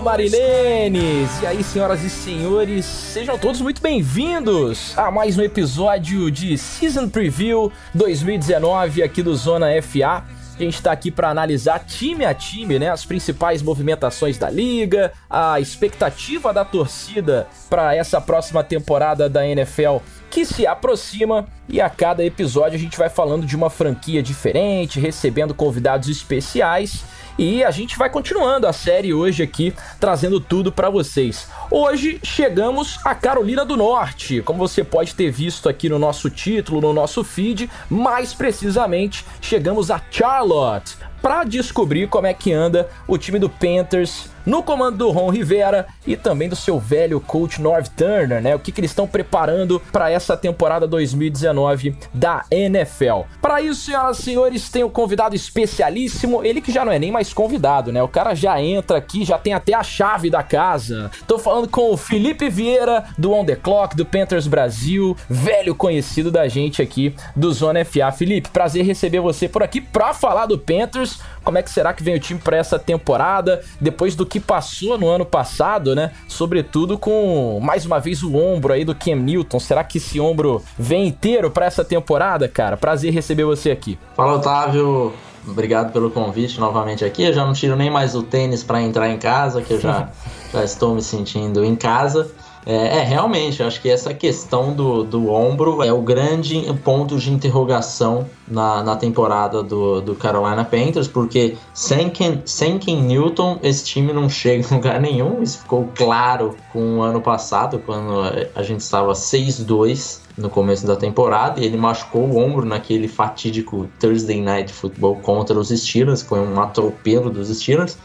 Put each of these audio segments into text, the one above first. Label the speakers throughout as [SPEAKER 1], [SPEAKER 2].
[SPEAKER 1] Marilenes! E aí, senhoras e senhores, sejam todos muito bem-vindos a mais um episódio de Season Preview 2019 aqui do Zona FA. A gente está aqui para analisar time a time, né, as principais movimentações da liga, a expectativa da torcida para essa próxima temporada da NFL que se aproxima e a cada episódio a gente vai falando de uma franquia diferente, recebendo convidados especiais e a gente vai continuando a série hoje aqui, trazendo tudo para vocês. Hoje chegamos a Carolina do Norte, como você pode ter visto aqui no nosso título, no nosso feed, mais precisamente chegamos a Charlotte para descobrir como é que anda o time do Panthers no comando do Ron Rivera e também do seu velho coach Norv Turner, né? O que, que eles estão preparando para essa temporada 2019 da NFL. Para isso, senhoras e senhores, tem um convidado especialíssimo, ele que já não é nem mais convidado, né? O cara já entra aqui, já tem até a chave da casa. Tô falando com o Felipe Vieira do On The Clock, do Panthers Brasil, velho conhecido da gente aqui do Zona FA. Felipe, prazer receber você por aqui para falar do Panthers. Como é que será que vem o time para essa temporada? Depois do que passou no ano passado, né? Sobretudo com mais uma vez o ombro aí do Cam Newton. Será que esse ombro vem inteiro para essa temporada, cara? Prazer receber você aqui.
[SPEAKER 2] Fala, Otávio. Obrigado pelo convite novamente aqui. Eu já não tiro nem mais o tênis para entrar em casa, que eu já, já estou me sentindo em casa. É, é, realmente, eu acho que essa questão do, do ombro é o grande ponto de interrogação na, na temporada do, do Carolina Panthers, porque sem Ken, sem Ken Newton esse time não chega em lugar nenhum. Isso ficou claro com o ano passado, quando a gente estava 6-2 no começo da temporada e ele machucou o ombro naquele fatídico Thursday Night Football contra os Steelers, foi um atropelo dos Steelers.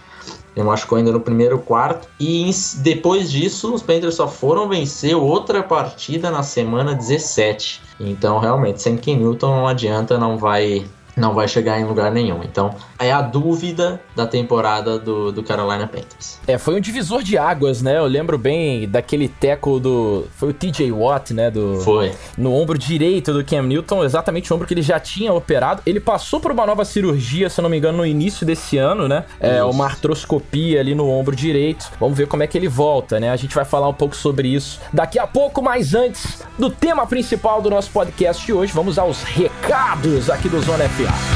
[SPEAKER 2] Ele machucou ainda no primeiro quarto. E depois disso, os Panthers só foram vencer outra partida na semana 17. Então, realmente, sem Ken Newton não adianta, não vai não vai chegar em lugar nenhum. Então, é a dúvida da temporada do, do Carolina Panthers.
[SPEAKER 1] É, foi um divisor de águas, né? Eu lembro bem daquele tackle do. Foi o TJ Watt, né? Do,
[SPEAKER 2] foi.
[SPEAKER 1] No ombro direito do Cam Newton, exatamente o ombro que ele já tinha operado. Ele passou por uma nova cirurgia, se eu não me engano, no início desse ano, né? É, uma artroscopia ali no ombro direito. Vamos ver como é que ele volta, né? A gente vai falar um pouco sobre isso daqui a pouco, mas antes do tema principal do nosso podcast de hoje, vamos aos recados aqui do Zona FA.
[SPEAKER 3] shot.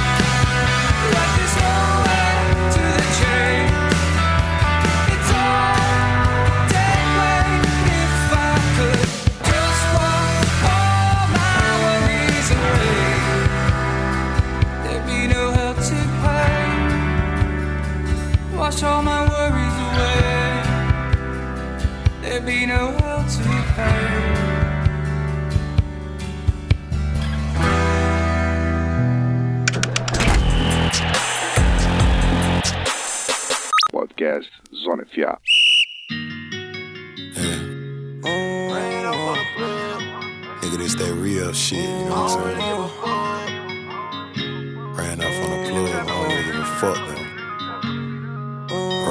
[SPEAKER 3] Zona FA.
[SPEAKER 4] Nigga, this that real shit, you know what I'm saying? Ran off on the plug, I don't give a fuck though.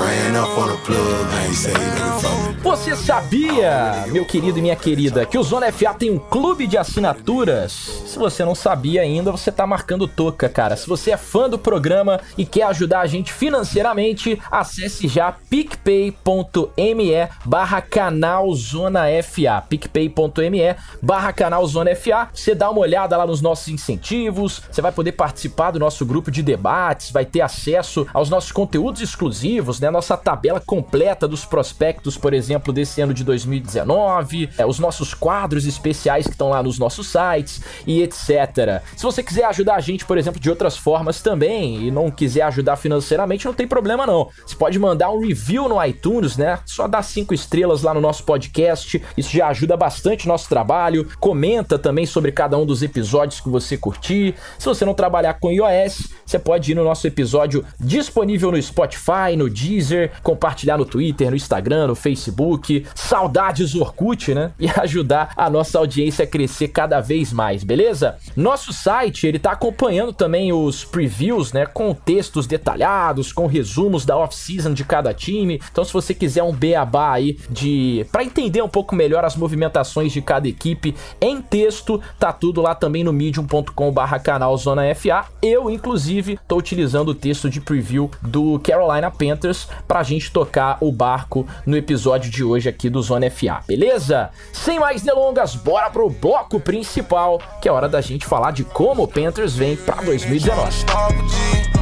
[SPEAKER 4] Ran off on the plug, I ain't say nigga fuck.
[SPEAKER 1] Você sabia, meu querido e minha querida, que o Zona FA tem um clube de assinaturas? Se você não sabia ainda, você tá marcando toca, cara. Se você é fã do programa e quer ajudar a gente financeiramente, acesse já picpay.me barra canal Zona FA. picpay.me barra canal Zona FA. Você dá uma olhada lá nos nossos incentivos, você vai poder participar do nosso grupo de debates, vai ter acesso aos nossos conteúdos exclusivos, né? Nossa tabela completa dos prospectos, por exemplo, desse ano de 2019, é, os nossos quadros especiais que estão lá nos nossos sites e etc. Se você quiser ajudar a gente, por exemplo, de outras formas também e não quiser ajudar financeiramente, não tem problema não. Você pode mandar um review no iTunes, né? Só dá cinco estrelas lá no nosso podcast. Isso já ajuda bastante o nosso trabalho. Comenta também sobre cada um dos episódios que você curtir. Se você não trabalhar com iOS, você pode ir no nosso episódio disponível no Spotify, no Deezer, compartilhar no Twitter, no Instagram, no Facebook Facebook, saudades Orkut, né? E ajudar a nossa audiência a crescer cada vez mais, beleza? Nosso site, ele tá acompanhando também os previews, né, com textos detalhados, com resumos da off-season de cada time. Então, se você quiser um beabá aí de para entender um pouco melhor as movimentações de cada equipe em texto, tá tudo lá também no medium.com/canal Zona FA. Eu, inclusive, tô utilizando o texto de preview do Carolina Panthers pra gente tocar o barco no episódio de hoje aqui do Zona FA, beleza? Sem mais delongas, bora pro bloco principal, que é hora da gente falar de como o Panthers vem pra 2019.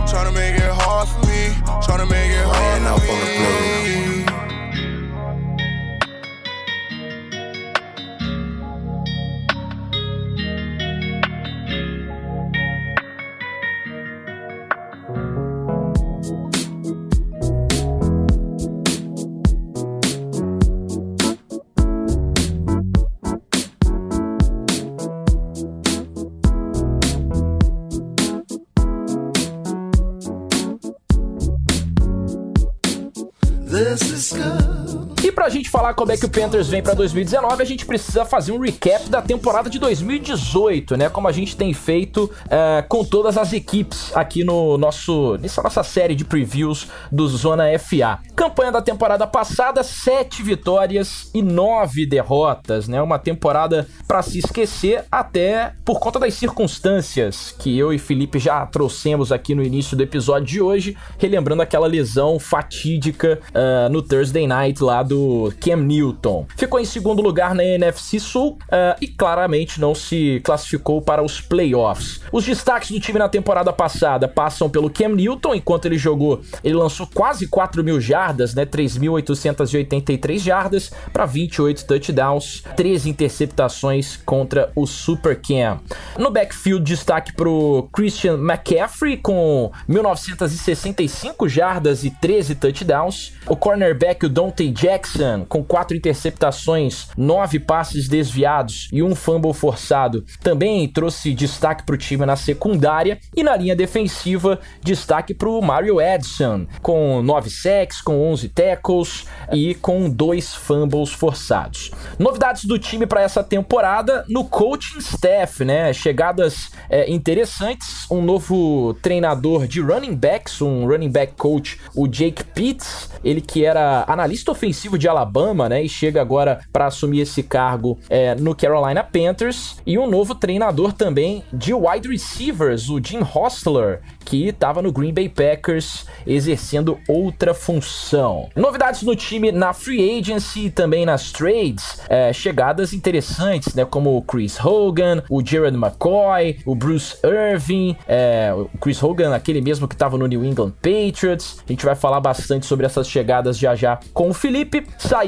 [SPEAKER 4] Tryna
[SPEAKER 1] falar como é que o Panthers vem pra 2019, a gente precisa fazer um recap da temporada de 2018, né? Como a gente tem feito é, com todas as equipes aqui no nosso nessa nossa série de previews do Zona FA. Campanha da temporada passada, sete vitórias e nove derrotas, né? Uma temporada pra se esquecer até por conta das circunstâncias que eu e Felipe já trouxemos aqui no início do episódio de hoje, relembrando aquela lesão fatídica ah, no Thursday Night lá do Cam Newton. Ficou em segundo lugar na NFC Sul ah, e claramente não se classificou para os playoffs. Os destaques do time na temporada passada passam pelo Cam Newton, enquanto ele jogou, ele lançou quase 4 mil jardas, né? 3.883 jardas para 28 touchdowns, 13 interceptações contra o Super Cam. No backfield, destaque pro Christian McCaffrey com 1.965 jardas e 13 touchdowns. O cornerback, o Dante Jackson, com 4 interceptações, 9 passes desviados e um fumble forçado, também trouxe destaque pro time na secundária. E na linha defensiva, destaque pro Mario Edson, com 9 sacks, com 11 tackles e com 2 fumbles forçados. Novidades do time para essa temporada no coaching staff, né? Chegadas é, interessantes, um novo treinador de running backs, um running back coach, o Jake Pitts, ele que era analista ofensivo de Alabama, né? E chega agora para assumir esse cargo é, no Carolina Panthers. E um novo treinador também de wide receivers, o Jim Hostler, que estava no Green Bay Packers exercendo outra função. Novidades no time na free agency e também nas trades, é, chegadas interessantes, né? Como o Chris Hogan, o Jared McCoy, o Bruce Irving, é, o Chris Hogan, aquele mesmo que estava no New England Patriots. A gente vai falar bastante sobre essas chegadas já já com o Felipe.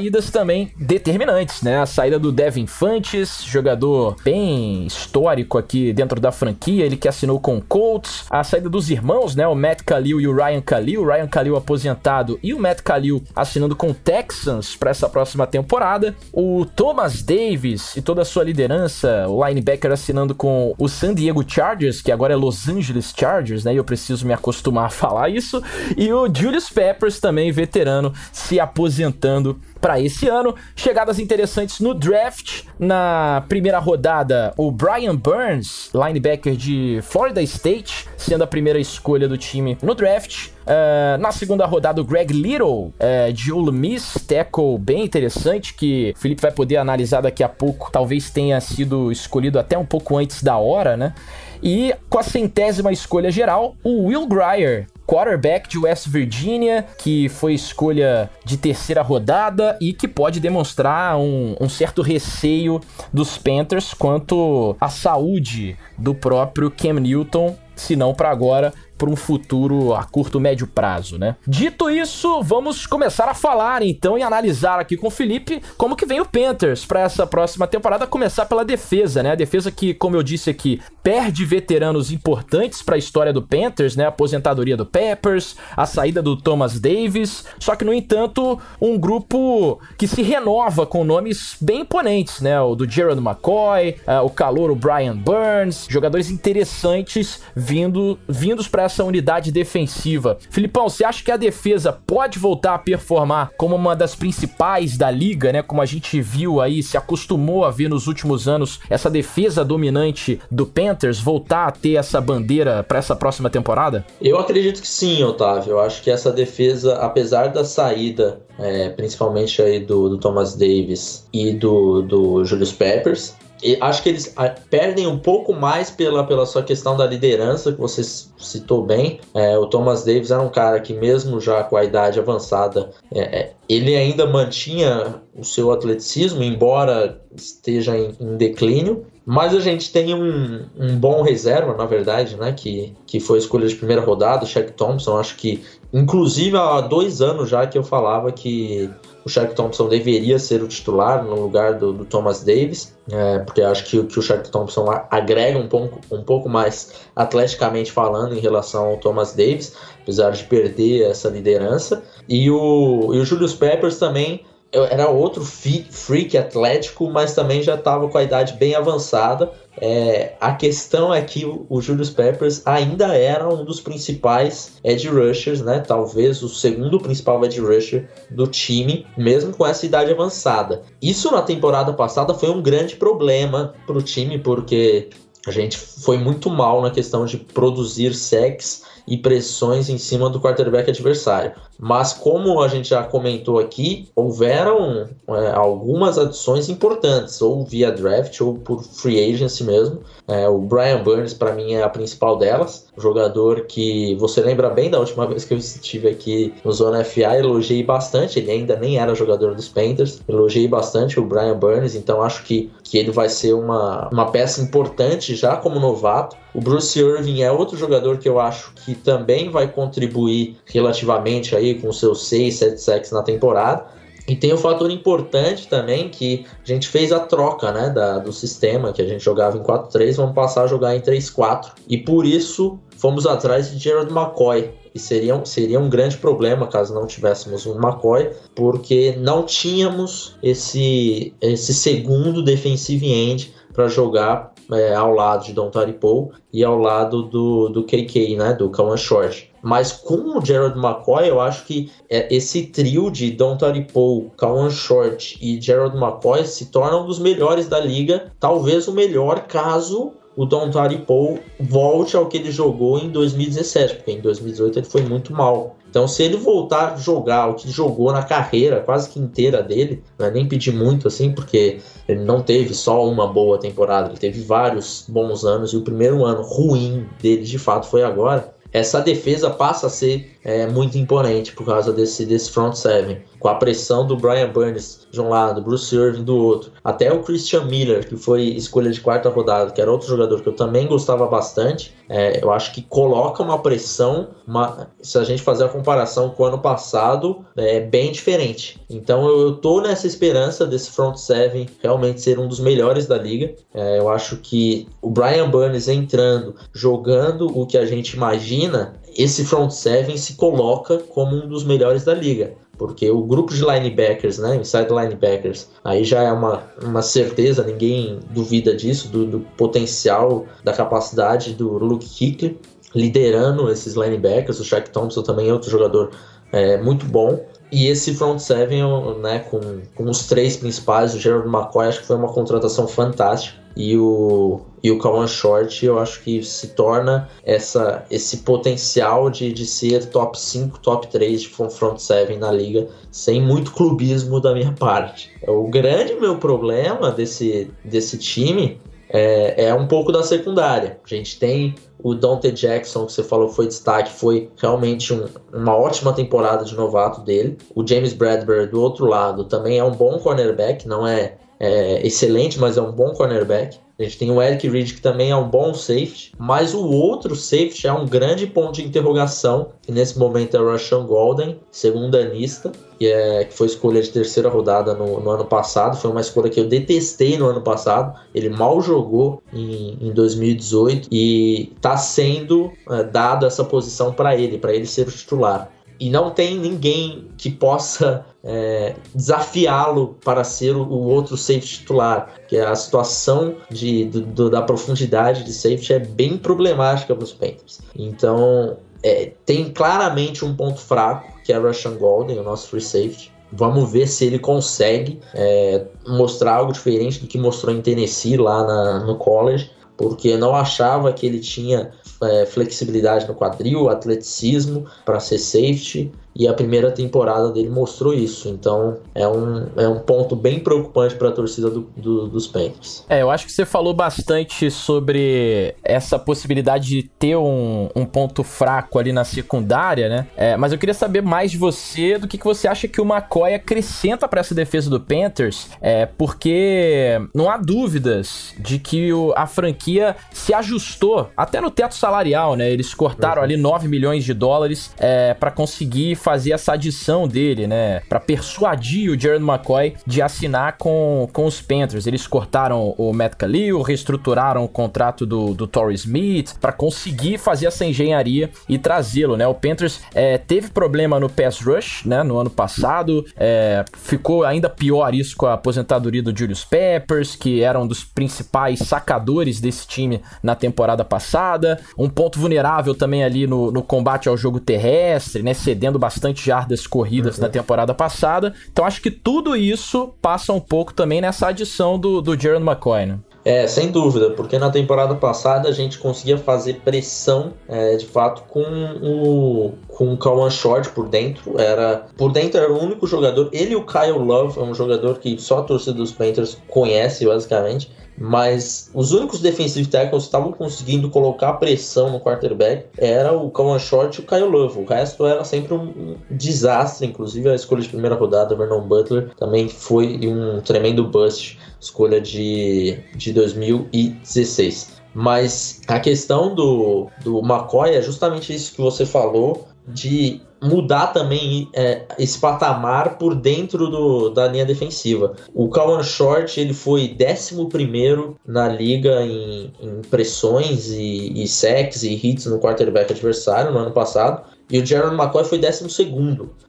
[SPEAKER 1] Saídas também determinantes, né? A saída do Devin Fantes, jogador bem histórico aqui dentro da franquia, ele que assinou com o Colts. A saída dos irmãos, né? O Matt Khalil e o Ryan Khalil. Ryan Khalil aposentado e o Matt Khalil assinando com o Texans para essa próxima temporada. O Thomas Davis e toda a sua liderança, o linebacker assinando com o San Diego Chargers, que agora é Los Angeles Chargers, né? E eu preciso me acostumar a falar isso. E o Julius Peppers também veterano se aposentando para esse ano. Chegadas interessantes no draft. Na primeira rodada, o Brian Burns, linebacker de Florida State, sendo a primeira escolha do time no draft. Uh, na segunda rodada, o Greg Little, uh, de Ole Miss, tackle bem interessante, que o Felipe vai poder analisar daqui a pouco. Talvez tenha sido escolhido até um pouco antes da hora, né? E com a centésima escolha geral, o Will Grier, quarterback de West Virginia, que foi escolha de terceira rodada e que pode demonstrar um, um, certo receio dos Panthers quanto à saúde do próprio Cam Newton, se não para agora, para um futuro a curto médio prazo, né? Dito isso, vamos começar a falar então e analisar aqui com o Felipe como que vem o Panthers para essa próxima temporada, começar pela defesa, né? A defesa que, como eu disse aqui, perde veteranos importantes para a história do Panthers, né? A aposentadoria do Peppers, a saída do Thomas Davis, só que no entanto, um grupo que se renova com nomes bem imponentes, né? O do Gerald McCoy, uh, o calor o Brian Burns, jogadores interessantes vindo vindos para essa unidade defensiva. Filipão, você acha que a defesa pode voltar a performar como uma das principais da liga, né? Como a gente viu aí, se acostumou a ver nos últimos anos essa defesa dominante do Panthers voltar a ter essa bandeira para essa próxima temporada?
[SPEAKER 2] Eu acredito que sim, Otávio. Eu acho que essa defesa, apesar da saída, é, principalmente aí do, do Thomas Davis e do, do Julius Peppers, acho que eles ah, perdem um pouco mais pela, pela sua questão da liderança, que você citou bem. É, o Thomas Davis era um cara que, mesmo já com a idade avançada, é, é, ele ainda mantinha o seu atleticismo, embora esteja em, em declínio. Mas a gente tem um, um, bom reserva, na verdade, né? Que, que foi escolha de primeira rodada, o Shaq Thompson. Acho que, inclusive, há dois anos já que eu falava que o Shaq Thompson deveria ser o titular no lugar do, do Thomas Davis, é, porque acho que, que o Shaq Thompson agrega um pouco, um pouco mais atleticamente falando em relação ao Thomas Davis, apesar de perder essa liderança. E o, e o Julius Peppers também era outro freak atlético, mas também já estava com a idade bem avançada. É, a questão é que o, Julius Peppers ainda era um dos principais edge rushers, né? Talvez o segundo principal edge rusher do time, mesmo com essa idade avançada. Isso na temporada passada foi um grande problema para o time, porque a gente foi muito mal na questão de produzir sacks e pressões em cima do quarterback adversário. Mas como a gente já comentou aqui, houveram é, algumas adições importantes, ou via draft ou por free agency mesmo. É, o Brian Burns para mim é a principal delas, jogador que você lembra bem da última vez que eu estive aqui no Zona FA, elogiei bastante. Ele ainda nem era jogador dos Panthers, elogiei bastante o Brian Burns, então acho que, que ele vai ser uma, uma peça importante já como novato. O Bruce Irving é outro jogador que eu acho que também vai contribuir relativamente aí com seus 6, 7 sacks na temporada. E tem um fator importante também que a gente fez a troca né, da, do sistema, que a gente jogava em 4-3, vamos passar a jogar em 3-4. E por isso fomos atrás de Gerald McCoy. E seria, seria um grande problema caso não tivéssemos um McCoy, porque não tínhamos esse, esse segundo defensive end para jogar é, ao lado de Don Paul e ao lado do, do KK, né, do Kawan Short. Mas com o Gerald McCoy, eu acho que é, esse trio de Don Paul, Kawan Short e Gerald McCoy se torna um dos melhores da liga, talvez o melhor caso o Don Paul volte ao que ele jogou em 2017, porque em 2018 ele foi muito mal. Então, se ele voltar a jogar o que jogou na carreira quase que inteira dele, não é nem pedir muito assim, porque ele não teve só uma boa temporada, ele teve vários bons anos e o primeiro ano ruim dele de fato foi agora. Essa defesa passa a ser é, muito imponente por causa desse, desse front seven com a pressão do Brian Burns de um lado, Bruce Irving do outro, até o Christian Miller, que foi escolha de quarta rodada, que era outro jogador que eu também gostava bastante, é, eu acho que coloca uma pressão, uma, se a gente fazer a comparação com o ano passado, é bem diferente. Então eu, eu tô nessa esperança desse front seven realmente ser um dos melhores da liga. É, eu acho que o Brian Burns entrando, jogando o que a gente imagina, esse front seven se coloca como um dos melhores da liga porque o grupo de linebackers, né, inside linebackers, aí já é uma, uma certeza, ninguém duvida disso, do, do potencial, da capacidade do Luke Kuechly liderando esses linebackers, o Shaq Thompson também é outro jogador é, muito bom, e esse front seven, né, com, com os três principais, o Gerald McCoy, acho que foi uma contratação fantástica. E o, e o Kawan Short, eu acho que se torna essa, esse potencial de, de ser top 5, top 3 de front seven na liga, sem muito clubismo da minha parte. O grande meu problema desse, desse time é, é um pouco da secundária. A gente tem o Dante Jackson, que você falou foi destaque, foi realmente um, uma ótima temporada de novato dele. O James Bradbury, do outro lado, também é um bom cornerback, não é, é excelente, mas é um bom cornerback. A gente tem o Eric Reed, que também é um bom safety, mas o outro safety é um grande ponto de interrogação, que nesse momento é o Rashawn Golden, segundo anista, que, é, que foi escolha de terceira rodada no, no, ano passado. Foi uma escolha que eu detestei no ano passado. Ele mal jogou em, em 2018 e está sendo é, dado essa posição para ele, para ele ser o titular. E não tem ninguém que possa é, desafiá-lo para ser o, o, outro safety titular, que a situação de, do, do, da profundidade de safety é bem problemática para os Panthers. Então, é, tem claramente um ponto fraco, que é Russian Golden, o nosso free safety. Vamos ver se ele consegue é, mostrar algo diferente do que mostrou em Tennessee lá na, no college, porque não achava que ele tinha é, flexibilidade no quadril, atleticismo para ser safety e a primeira temporada dele mostrou isso. Então é um, é um ponto bem preocupante para a torcida do, do, dos Panthers.
[SPEAKER 1] É, eu acho que você falou bastante sobre essa possibilidade de ter um, um ponto fraco ali na secundária, né? É, mas eu queria saber mais de você do que, que você acha que o McCoy acrescenta para essa defesa do Panthers, é, porque não há dúvidas de que o, a franquia se ajustou até no teto salarial, né? Eles cortaram uhum. ali 9 milhões de dólares é, para conseguir fazer essa adição dele, né? Para persuadir o Jared McCoy de assinar com, com os Panthers. Eles cortaram o Matt Khalil, reestruturaram o contrato do, do Torrey Smith para conseguir fazer essa engenharia e trazê-lo, né? O Panthers é, teve problema no pass rush, né? No ano passado, é, ficou ainda pior isso com a aposentadoria do Julius Peppers, que era um dos principais sacadores desse time na temporada passada. Um ponto vulnerável também ali no, no combate ao jogo terrestre, né? Cedendo bastante bastante jardas corridas uhum. na temporada passada. Então acho que tudo isso passa um pouco também nessa adição do, do Jaron McCoy, né?
[SPEAKER 2] É, sem dúvida, porque na temporada passada a gente conseguia fazer pressão é, de fato com o com o Kawan Short por dentro. Era por dentro era o único jogador. Ele e o Kyle Love é um jogador que só a torcida dos Panthers conhece basicamente mas os únicos defensive tackles que estavam conseguindo colocar pressão no quarterback era o Kawan Short e o Kyle Love. O resto era sempre um, desastre, inclusive a escolha de primeira rodada, Vernon Butler, também foi um tremendo bust, escolha de, de 2016. Mas a questão do, do McCoy é justamente isso que você falou, de mudar também é, esse patamar por dentro do, da linha defensiva. O Kawan Short ele foi 11 na liga em, em pressões e, e sacks e hits no quarterback adversário no ano passado. E o Jaron McCoy foi 12.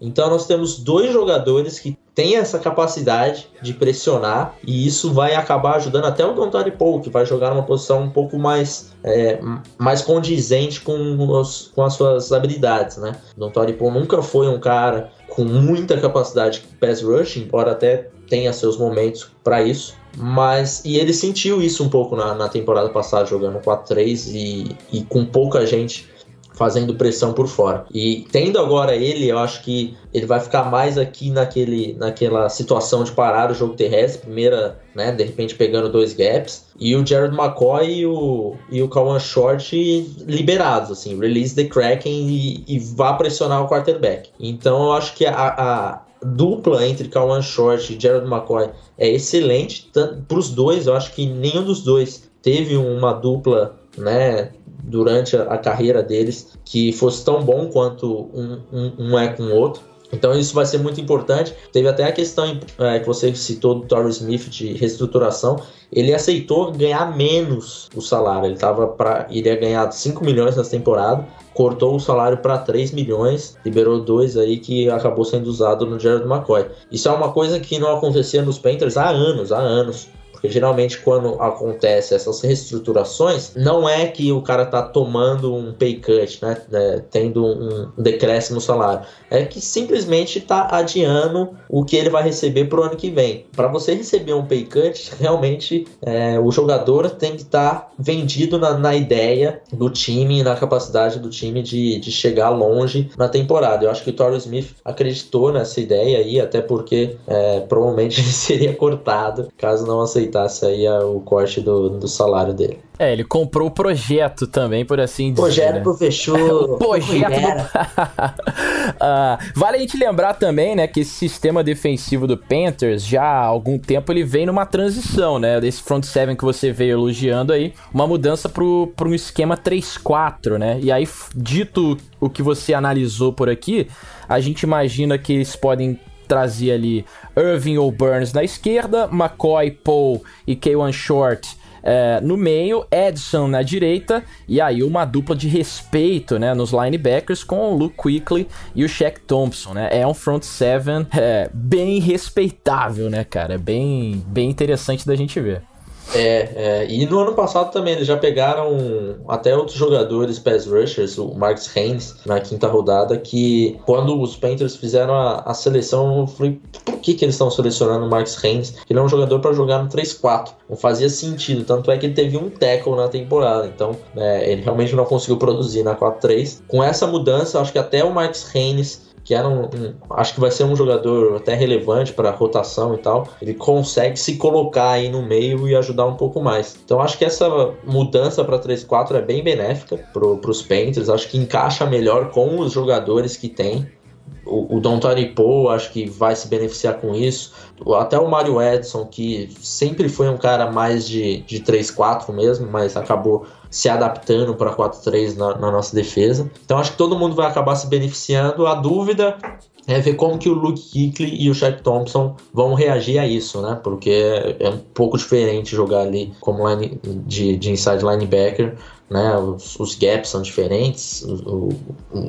[SPEAKER 2] Então nós temos dois jogadores que têm essa capacidade de pressionar. E isso vai acabar ajudando até o Dontari Paul, que vai jogar numa posição um pouco mais, é, mais condizente com, os, com as suas habilidades. Né? Dontari Paul nunca foi um cara com muita capacidade de pass rush, embora até tenha seus momentos para isso. Mas, e ele sentiu isso um pouco na, na temporada passada, jogando 4-3 e, e com pouca gente fazendo pressão por fora. E tendo agora ele, eu acho que ele vai ficar mais aqui naquele, naquela situação de parar o jogo terrestre, primeira, né, de repente pegando dois gaps, e o Jared McCoy e o, e o Kawan Short liberados, assim, release the Kraken e, e vá pressionar o quarterback. Então eu acho que a, a dupla entre Kawan Short e Jared McCoy é excelente para os dois. Eu acho que nenhum dos dois teve uma dupla né, durante a, carreira deles que fosse tão bom quanto um, um, um, é com o outro. Então isso vai ser muito importante. Teve até a questão é, que você citou do Torrey Smith de reestruturação. Ele aceitou ganhar menos o salário. Ele tava para iria ganhar 5 milhões nessa temporada, cortou o salário para 3 milhões, liberou dois aí que acabou sendo usado no Jared McCoy. Isso é uma coisa que não acontecia nos Panthers há anos, há anos. Porque geralmente quando acontece essas reestruturações, não é que o cara tá tomando um pay cut, né? É, tendo um decréscimo salário. É que simplesmente tá adiando o que ele vai receber pro ano que vem. Para você receber um pay cut, realmente é, o jogador tem que estar tá vendido na, na, ideia do time, na capacidade do time de, de chegar longe na temporada. Eu acho que o Torrey Smith acreditou nessa ideia aí, até porque é, provavelmente ele seria cortado caso não aceitasse aceitasse aí o corte do, do salário dele.
[SPEAKER 1] É, ele comprou o projeto também, por assim
[SPEAKER 2] dizer. Projeto
[SPEAKER 1] né?
[SPEAKER 2] pro fechou.
[SPEAKER 1] projeto do... uh, vale a gente lembrar também, né, que esse sistema defensivo do Panthers, já há algum tempo, ele vem numa transição, né? Desse front seven que você veio elogiando aí, uma mudança pro, pro um esquema 3-4, né? E aí, dito o que você analisou por aqui, a gente imagina que eles podem trazer ali Irving ou Burns na esquerda, McCoy, Paul e K1 Short É, no meio, Edson na direita, e aí uma dupla de respeito, né, nos linebackers com o Luke Quickly e o Shaq Thompson, né? É um front seven é, bem respeitável, né, cara? Bem, bem interessante da gente ver.
[SPEAKER 2] É, é, e no ano passado também eles já pegaram até outros jogadores pass rushers, o Marcus Haynes na quinta rodada, que quando os Panthers fizeram a, a seleção, eu falei, por que, que eles estão selecionando o Marcus Haynes? Ele é um jogador para jogar no 3-4, não fazia sentido, tanto é que ele teve um tackle na temporada, então é, ele realmente não conseguiu produzir na 4-3. Com essa mudança, acho que até o Marcus Haynes que era um, um, acho que vai ser um jogador até relevante para rotação e tal. Ele consegue se colocar aí no meio e ajudar um pouco mais. Então acho que essa mudança para 3-4 é bem benéfica para os Panthers. Acho que encaixa melhor com os jogadores que tem. O, o Don Taripo acho que vai se beneficiar com isso. Até o Mario Edson, que sempre foi um cara mais de, de 3-4 mesmo, mas acabou se adaptando para 4-3 na, na, nossa defesa. Então acho que todo mundo vai acabar se beneficiando. A dúvida é ver como que o Luke Kuechly e o Shaq Thompson vão reagir a isso, né? Porque é um pouco diferente jogar ali como line, de, de inside linebacker, né? Os, os gaps são diferentes, o,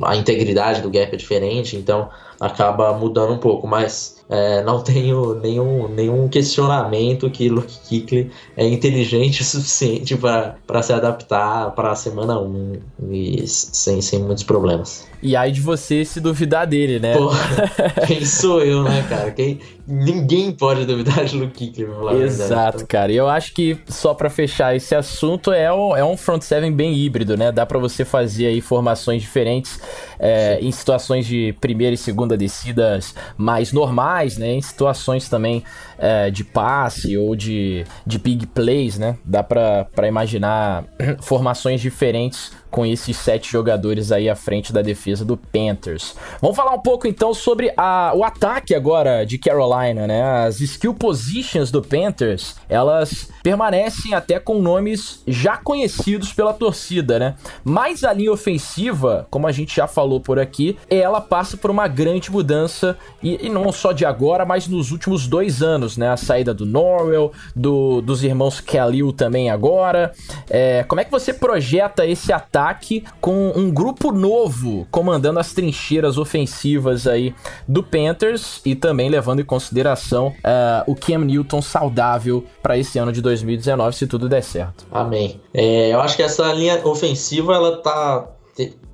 [SPEAKER 2] a integridade do gap é diferente, então acaba mudando um pouco, mas é, não tenho nenhum, nenhum questionamento que Luke Kuechly é inteligente o suficiente para se adaptar para a semana 1 e sem, sem muitos problemas.
[SPEAKER 1] E aí de você se duvidar dele, né?
[SPEAKER 2] Pô, quem sou eu, né, cara? Quem, ninguém pode duvidar de Luke Kuechly,
[SPEAKER 1] Exato, então. cara. E eu acho que só para fechar esse assunto é, o, é um front seven bem híbrido, né? Dá para você fazer aí formações diferentes é, em situações de primeira e segunda descidas mais normais, né? Em situações também é, de passe ou de, de big plays, né? Dá para imaginar formações diferentes com esses sete jogadores aí à frente da defesa do Panthers. Vamos falar um pouco então sobre a, o ataque agora de Carolina, né? As skill positions do Panthers, elas permanecem até com nomes já conhecidos pela torcida, né? Mas a linha ofensiva, como a gente já falou por aqui, ela passa por uma grande mudança e, e não só de agora, mas nos últimos dois anos, né? A saída do Norwell, do, dos irmãos Khalil também agora. É, como é que você projeta esse ataque? Ataque com um grupo novo comandando as trincheiras ofensivas aí do Panthers e também levando em consideração uh, o Cam Newton saudável para esse ano de 2019, se tudo der certo.
[SPEAKER 2] Amém. É, eu acho que essa linha ofensiva ela tá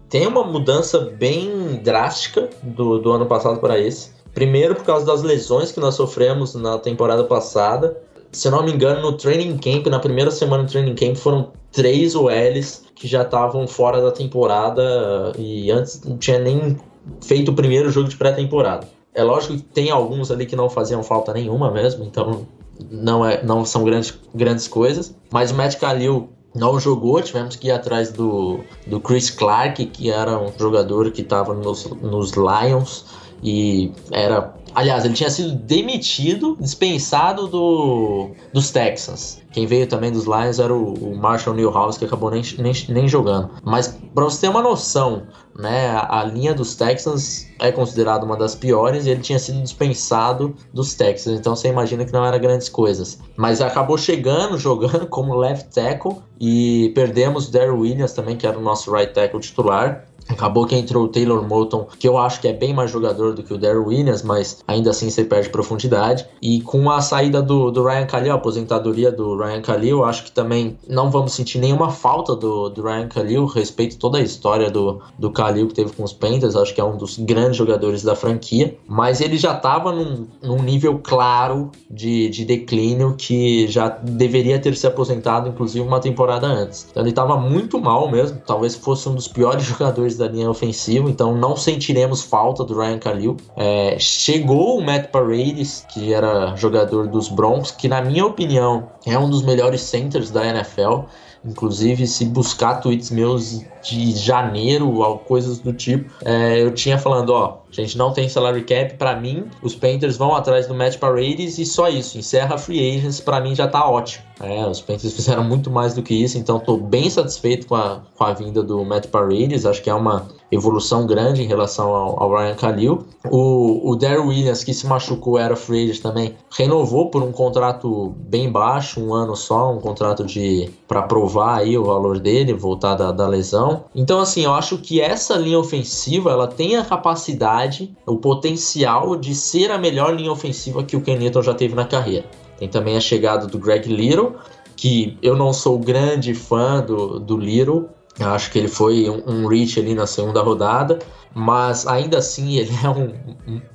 [SPEAKER 2] tem uma mudança bem drástica do, do ano passado para esse. Primeiro por causa das lesões que nós sofremos na temporada passada. Se eu não me engano, no training camp, na primeira semana do training camp, foram três OLs que já estavam fora da temporada e antes não tinha nem feito o primeiro jogo de pré-temporada. É lógico que tem alguns ali que não faziam falta nenhuma mesmo, então não, é, não são grandes, grandes coisas. Mas o Matt Khalil não jogou, tivemos que ir atrás do, do Chris Clark, que era um jogador que estava nos, nos Lions e era Aliás, ele tinha sido demitido, dispensado do, dos Texans. Quem veio também dos Lions era o, o Marshall Newhouse, que acabou nem, nem, nem jogando. Mas para você ter uma noção, né, a, a, linha dos Texans é considerada uma das piores e ele tinha sido dispensado dos Texans. Então você imagina que não era grandes coisas. Mas acabou chegando, jogando como left tackle e perdemos o Daryl Williams também, que era o nosso right tackle titular. Acabou que entrou o Taylor Moulton, que eu acho que é bem mais jogador do que o Darryl Williams, mas ainda assim você perde profundidade. E com a saída do, do Ryan Khalil, a aposentadoria do Ryan Khalil, acho que também não vamos sentir nenhuma falta do, do Ryan Khalil. Respeito toda a história do, do Khalil que teve com os Panthers, acho que é um dos grandes jogadores da franquia. Mas ele já estava num, num nível claro de, de declínio que já deveria ter se aposentado, inclusive, uma temporada antes. Então ele estava muito mal mesmo, talvez fosse um dos piores jogadores da linha ofensiva, então não sentiremos falta do Ryan Khalil. É, chegou o Matt Paredes, que era jogador dos Broncos, que na minha opinião é um dos melhores centers da NFL. Inclusive, se buscar tweets meus de janeiro ou coisas do tipo, é, eu tinha falando, ó, a gente não tem salary cap, para mim, os Panthers vão atrás do Matt Paredes e só isso, encerra free agents, para mim já tá ótimo. É, os Panthers fizeram muito mais do que isso, então tô bem satisfeito com a, com a vinda do Matt Paredes, acho que é uma, evolução grande em relação ao, ao Ryan Khalil. O, o Daryl Williams, que se machucou, era free agent também, renovou por um contrato bem baixo, um ano só, um contrato de para provar aí o valor dele, voltar da, da lesão. Então, assim, eu acho que essa linha ofensiva ela tem a capacidade, o potencial de ser a melhor linha ofensiva que o Ken Newton já teve na carreira. Tem também a chegada do Greg Little, que eu não sou grande fã do, do Little, eu acho que ele foi um, um reach ali na segunda rodada, mas ainda assim ele é um,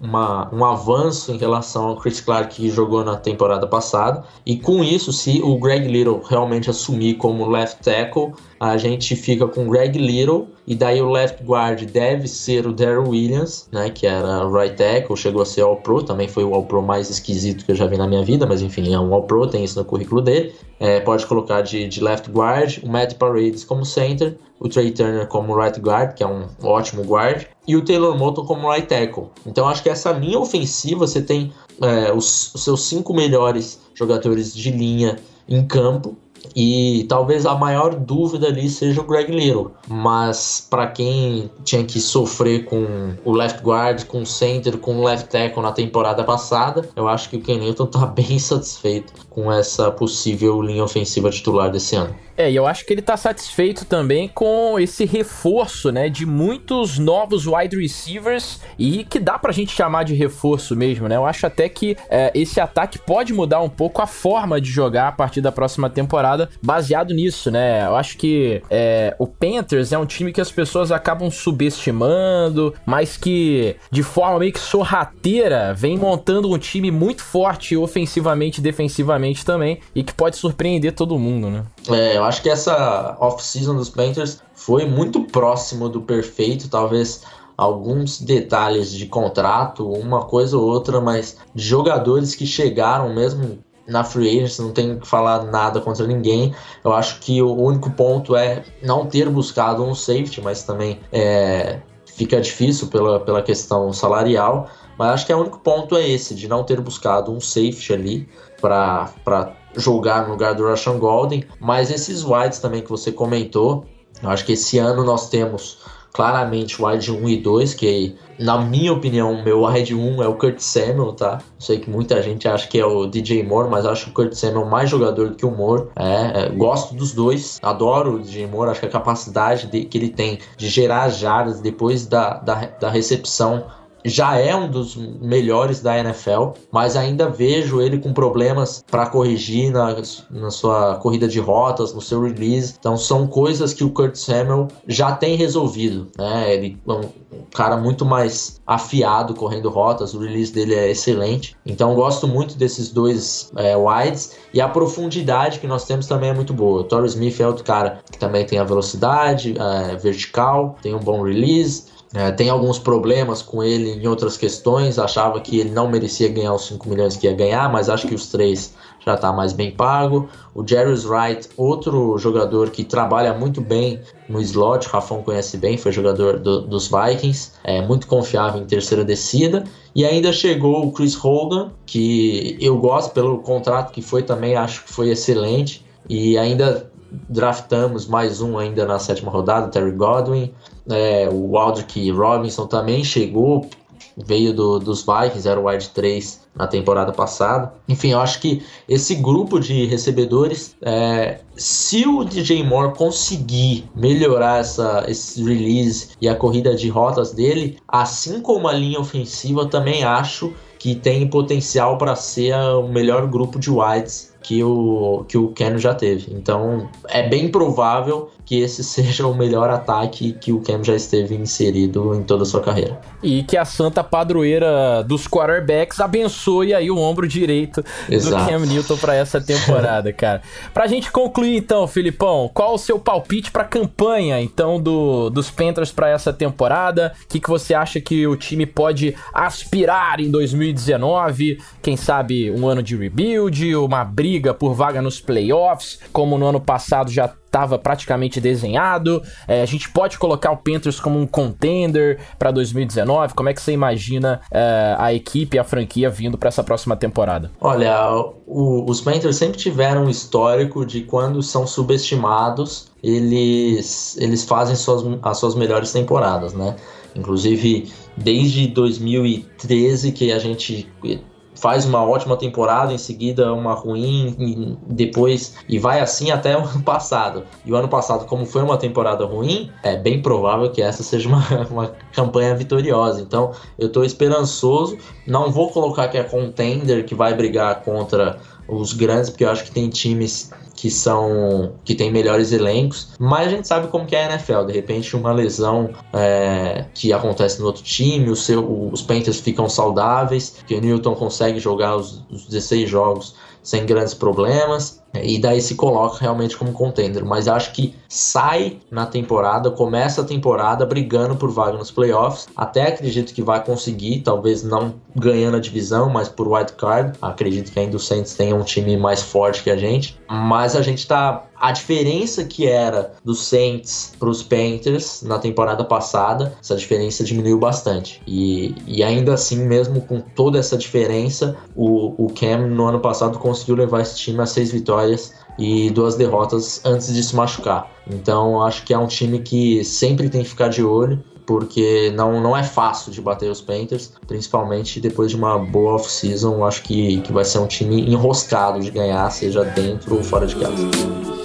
[SPEAKER 2] uma, um avanço em relação ao Chris Clark que jogou na temporada passada. E com isso, se o Greg Little realmente assumir como left tackle, a gente fica com Greg Little e daí o left guard deve ser o Daryl Williams, né, que era right tackle, chegou a ser All Pro, também foi o All Pro mais esquisito que eu já vi na minha vida, mas enfim, é um All Pro, tem isso no currículo dele. É, pode colocar de, de left guard, o Matt Paredes como center, o Trey Turner como right guard, que é um ótimo guard, e o Taylor Moton como right tackle. Então acho que essa linha ofensiva você tem é, os, os seus cinco melhores jogadores de linha em campo e talvez a maior dúvida ali seja o Greg Little. Mas para quem tinha que sofrer com o left guard, com o center, com o left tackle na temporada passada, eu acho que o Ken Newton tá bem satisfeito com essa possível linha ofensiva titular desse ano.
[SPEAKER 1] É, e eu acho que ele tá satisfeito também com esse reforço, né, de muitos novos wide receivers e que dá pra gente chamar de reforço mesmo, né? Eu acho até que é, esse ataque pode mudar um pouco a forma de jogar a partir da próxima temporada, baseado nisso, né? Eu acho que é, o Panthers é um time que as pessoas acabam subestimando, mas que de forma meio que sorrateira vem montando um time muito forte ofensivamente e defensivamente também e que pode surpreender todo mundo, né?
[SPEAKER 2] É, eu acho que essa off-season dos Panthers foi muito próximo do perfeito, talvez alguns detalhes de contrato, uma coisa ou outra, mas jogadores que chegaram mesmo na free agency, não tenho que falar nada contra ninguém. Eu acho que o único ponto é não ter buscado um safety, mas também é, fica difícil pela, pela questão salarial. Mas acho que é o único ponto é esse, de não ter buscado um safety ali para jogar no lugar do Russian Golden, mas esses wides também que você comentou, eu acho que esse ano nós temos claramente o wide 1 e 2, que na minha opinião, meu wide 1 é o Kurt Samuel, tá? Sei que muita gente acha que é o DJ Moore, mas acho o Kurt Samuel mais jogador do que o Moore. É, é, gosto dos dois, adoro o DJ Moore, acho que a capacidade de, que ele tem de gerar jardas depois da, da, da recepção já é um dos melhores da NFL, mas ainda vejo ele com problemas para corrigir na, na sua corrida de rotas, no seu release. Então são coisas que o Kurt Samuel já tem resolvido. Né? Ele é um cara muito mais afiado correndo rotas, o release dele é excelente. Então gosto muito desses dois é, wides e a profundidade que nós temos também é muito boa. O Torrey Smith é outro cara que também tem a velocidade é, vertical, tem um bom release. É, tem alguns problemas com ele em outras questões. Achava que ele não merecia ganhar os 5 milhões que ia ganhar, mas acho que os três já está mais bem pago. O Jarvis Wright, outro jogador que trabalha muito bem no slot, o Rafão conhece bem, foi jogador do, dos Vikings, é muito confiável em terceira descida. E ainda chegou o Chris Hogan, que eu gosto pelo contrato que foi também, acho que foi excelente. E ainda draftamos mais um ainda na sétima rodada, Terry Godwin. É, o Aldrich Robinson também chegou, veio do, dos Vikings, era o wide 3 na temporada passada. Enfim, eu acho que esse grupo de recebedores, é, se o DJ Moore conseguir melhorar essa, esse release e a corrida de rotas dele, assim como a linha ofensiva, também acho que tem potencial para ser o melhor grupo de wides que o, que o Ken já teve. Então é bem provável que esse seja o melhor ataque que o Cam já esteve inserido em toda a sua carreira.
[SPEAKER 1] E que a santa padroeira dos quarterbacks abençoe aí o ombro direito Exato. do Cam Newton para essa temporada, cara. Pra gente concluir então, Filipão, qual o seu palpite para a campanha então do, dos Panthers para essa temporada? O que, que você acha que o time pode aspirar em 2019? Quem sabe um ano de rebuild, uma briga briga por vaga nos playoffs, como no ano passado já estava praticamente desenhado. É, a gente pode colocar o Panthers como um contender para 2019. Como é que você imagina é, a equipe, a franquia vindo para essa próxima temporada?
[SPEAKER 2] Olha, o, os Panthers sempre tiveram um histórico de quando são subestimados, eles, eles fazem suas, as suas melhores temporadas, né? Inclusive, desde 2013 que a gente faz uma ótima temporada, em seguida uma ruim, e depois e vai assim até o ano passado. E o ano passado, como foi uma temporada ruim, é bem provável que essa seja uma, uma campanha vitoriosa. Então eu estou esperançoso. Não vou colocar que é contender que vai brigar contra os grandes, porque eu acho que tem times que são que tem melhores elencos, mas a gente sabe como que é a NFL. De repente, uma lesão é, que acontece no outro time, o seu, os Panthers ficam saudáveis, que o Newton consegue jogar os, os 16 jogos sem grandes problemas. E daí se coloca realmente como contender. Mas acho que sai na temporada, começa a temporada brigando por vaga nos playoffs. Até acredito que vai conseguir, talvez não ganhando a divisão, mas por wild card. Acredito que ainda o Saints tem um time mais forte que a gente. Mas a gente tá a diferença que era dos Saints para os Panthers na temporada passada, essa diferença diminuiu bastante. E, e ainda assim, mesmo com toda essa diferença, o, o Cam no ano passado conseguiu levar esse time a seis vitórias e duas derrotas antes de se machucar. Então acho que é um time que sempre tem que ficar de olho porque não, não é fácil de bater os Panthers, principalmente depois de uma boa off-season. Acho que, que vai ser um time enroscado de ganhar, seja dentro ou fora de casa.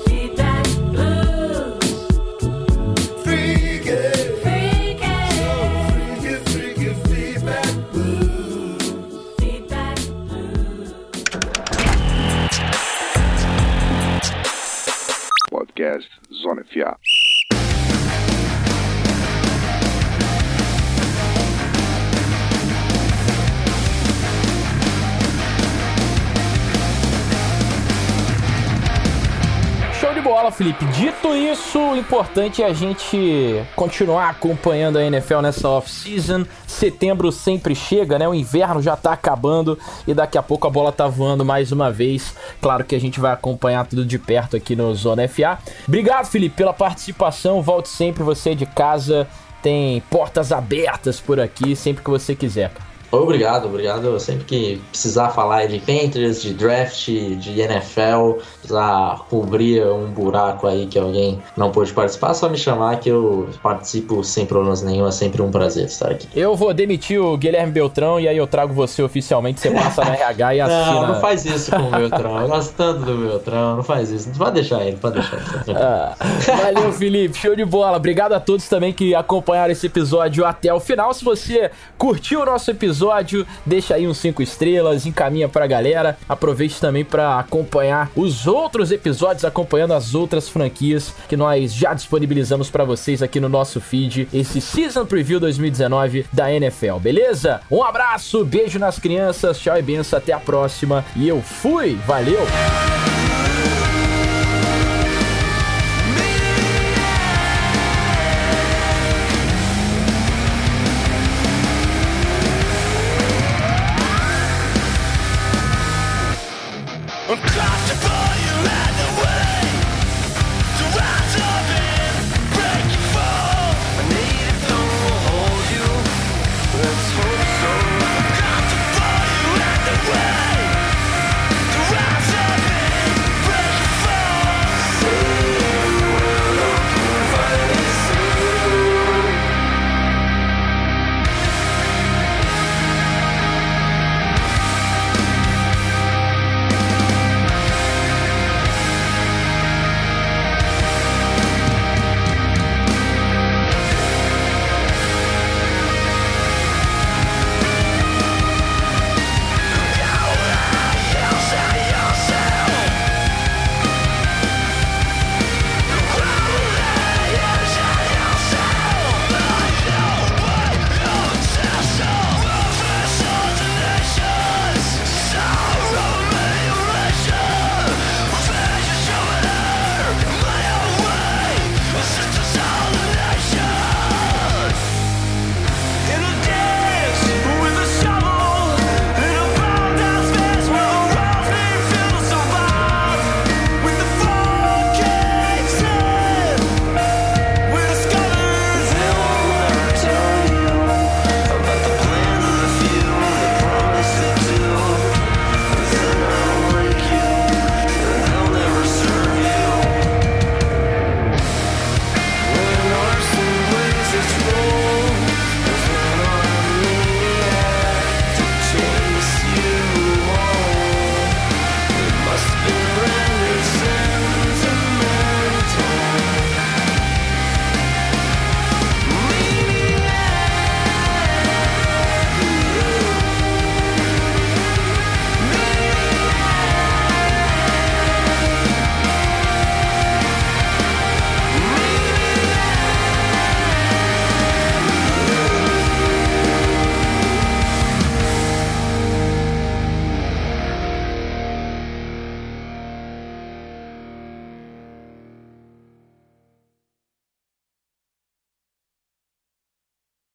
[SPEAKER 1] Isso, o importante é a gente continuar acompanhando a NFL nessa off-season. Setembro sempre chega, né? O inverno já tá acabando e daqui a pouco a bola tá voando mais uma vez. Claro que a gente vai acompanhar tudo de perto aqui no Zona FA. Obrigado, Felipe, pela participação. Volte sempre, você de casa. Tem portas abertas por aqui, sempre que você quiser.
[SPEAKER 2] Obrigado, obrigado. Sempre que precisar falar de Panthers, de draft, de NFL, precisar cobrir um buraco aí que alguém não pôde participar, só me chamar que eu participo sem problemas nenhum. É sempre um prazer estar aqui.
[SPEAKER 1] Eu vou demitir o Guilherme Beltrão e aí eu trago você oficialmente. Você passa na RH e assina.
[SPEAKER 2] Não, não faz isso com o Beltrão. Eu gosto tanto do Beltrão, não faz isso. Pode deixar ele, pode deixar ele.
[SPEAKER 1] Ah, valeu, Felipe. Show de bola. Obrigado a todos também que acompanharam esse episódio até o final. Se você curtiu o nosso episódio, deixa aí uns 5 estrelas, encaminha pra galera. Aproveite também para acompanhar os outros episódios, acompanhando as outras franquias que nós já disponibilizamos para vocês aqui no nosso feed, esse Season Preview 2019 da NFL, beleza? Um abraço, beijo nas crianças, tchau e benção, até a próxima. E eu fui, valeu!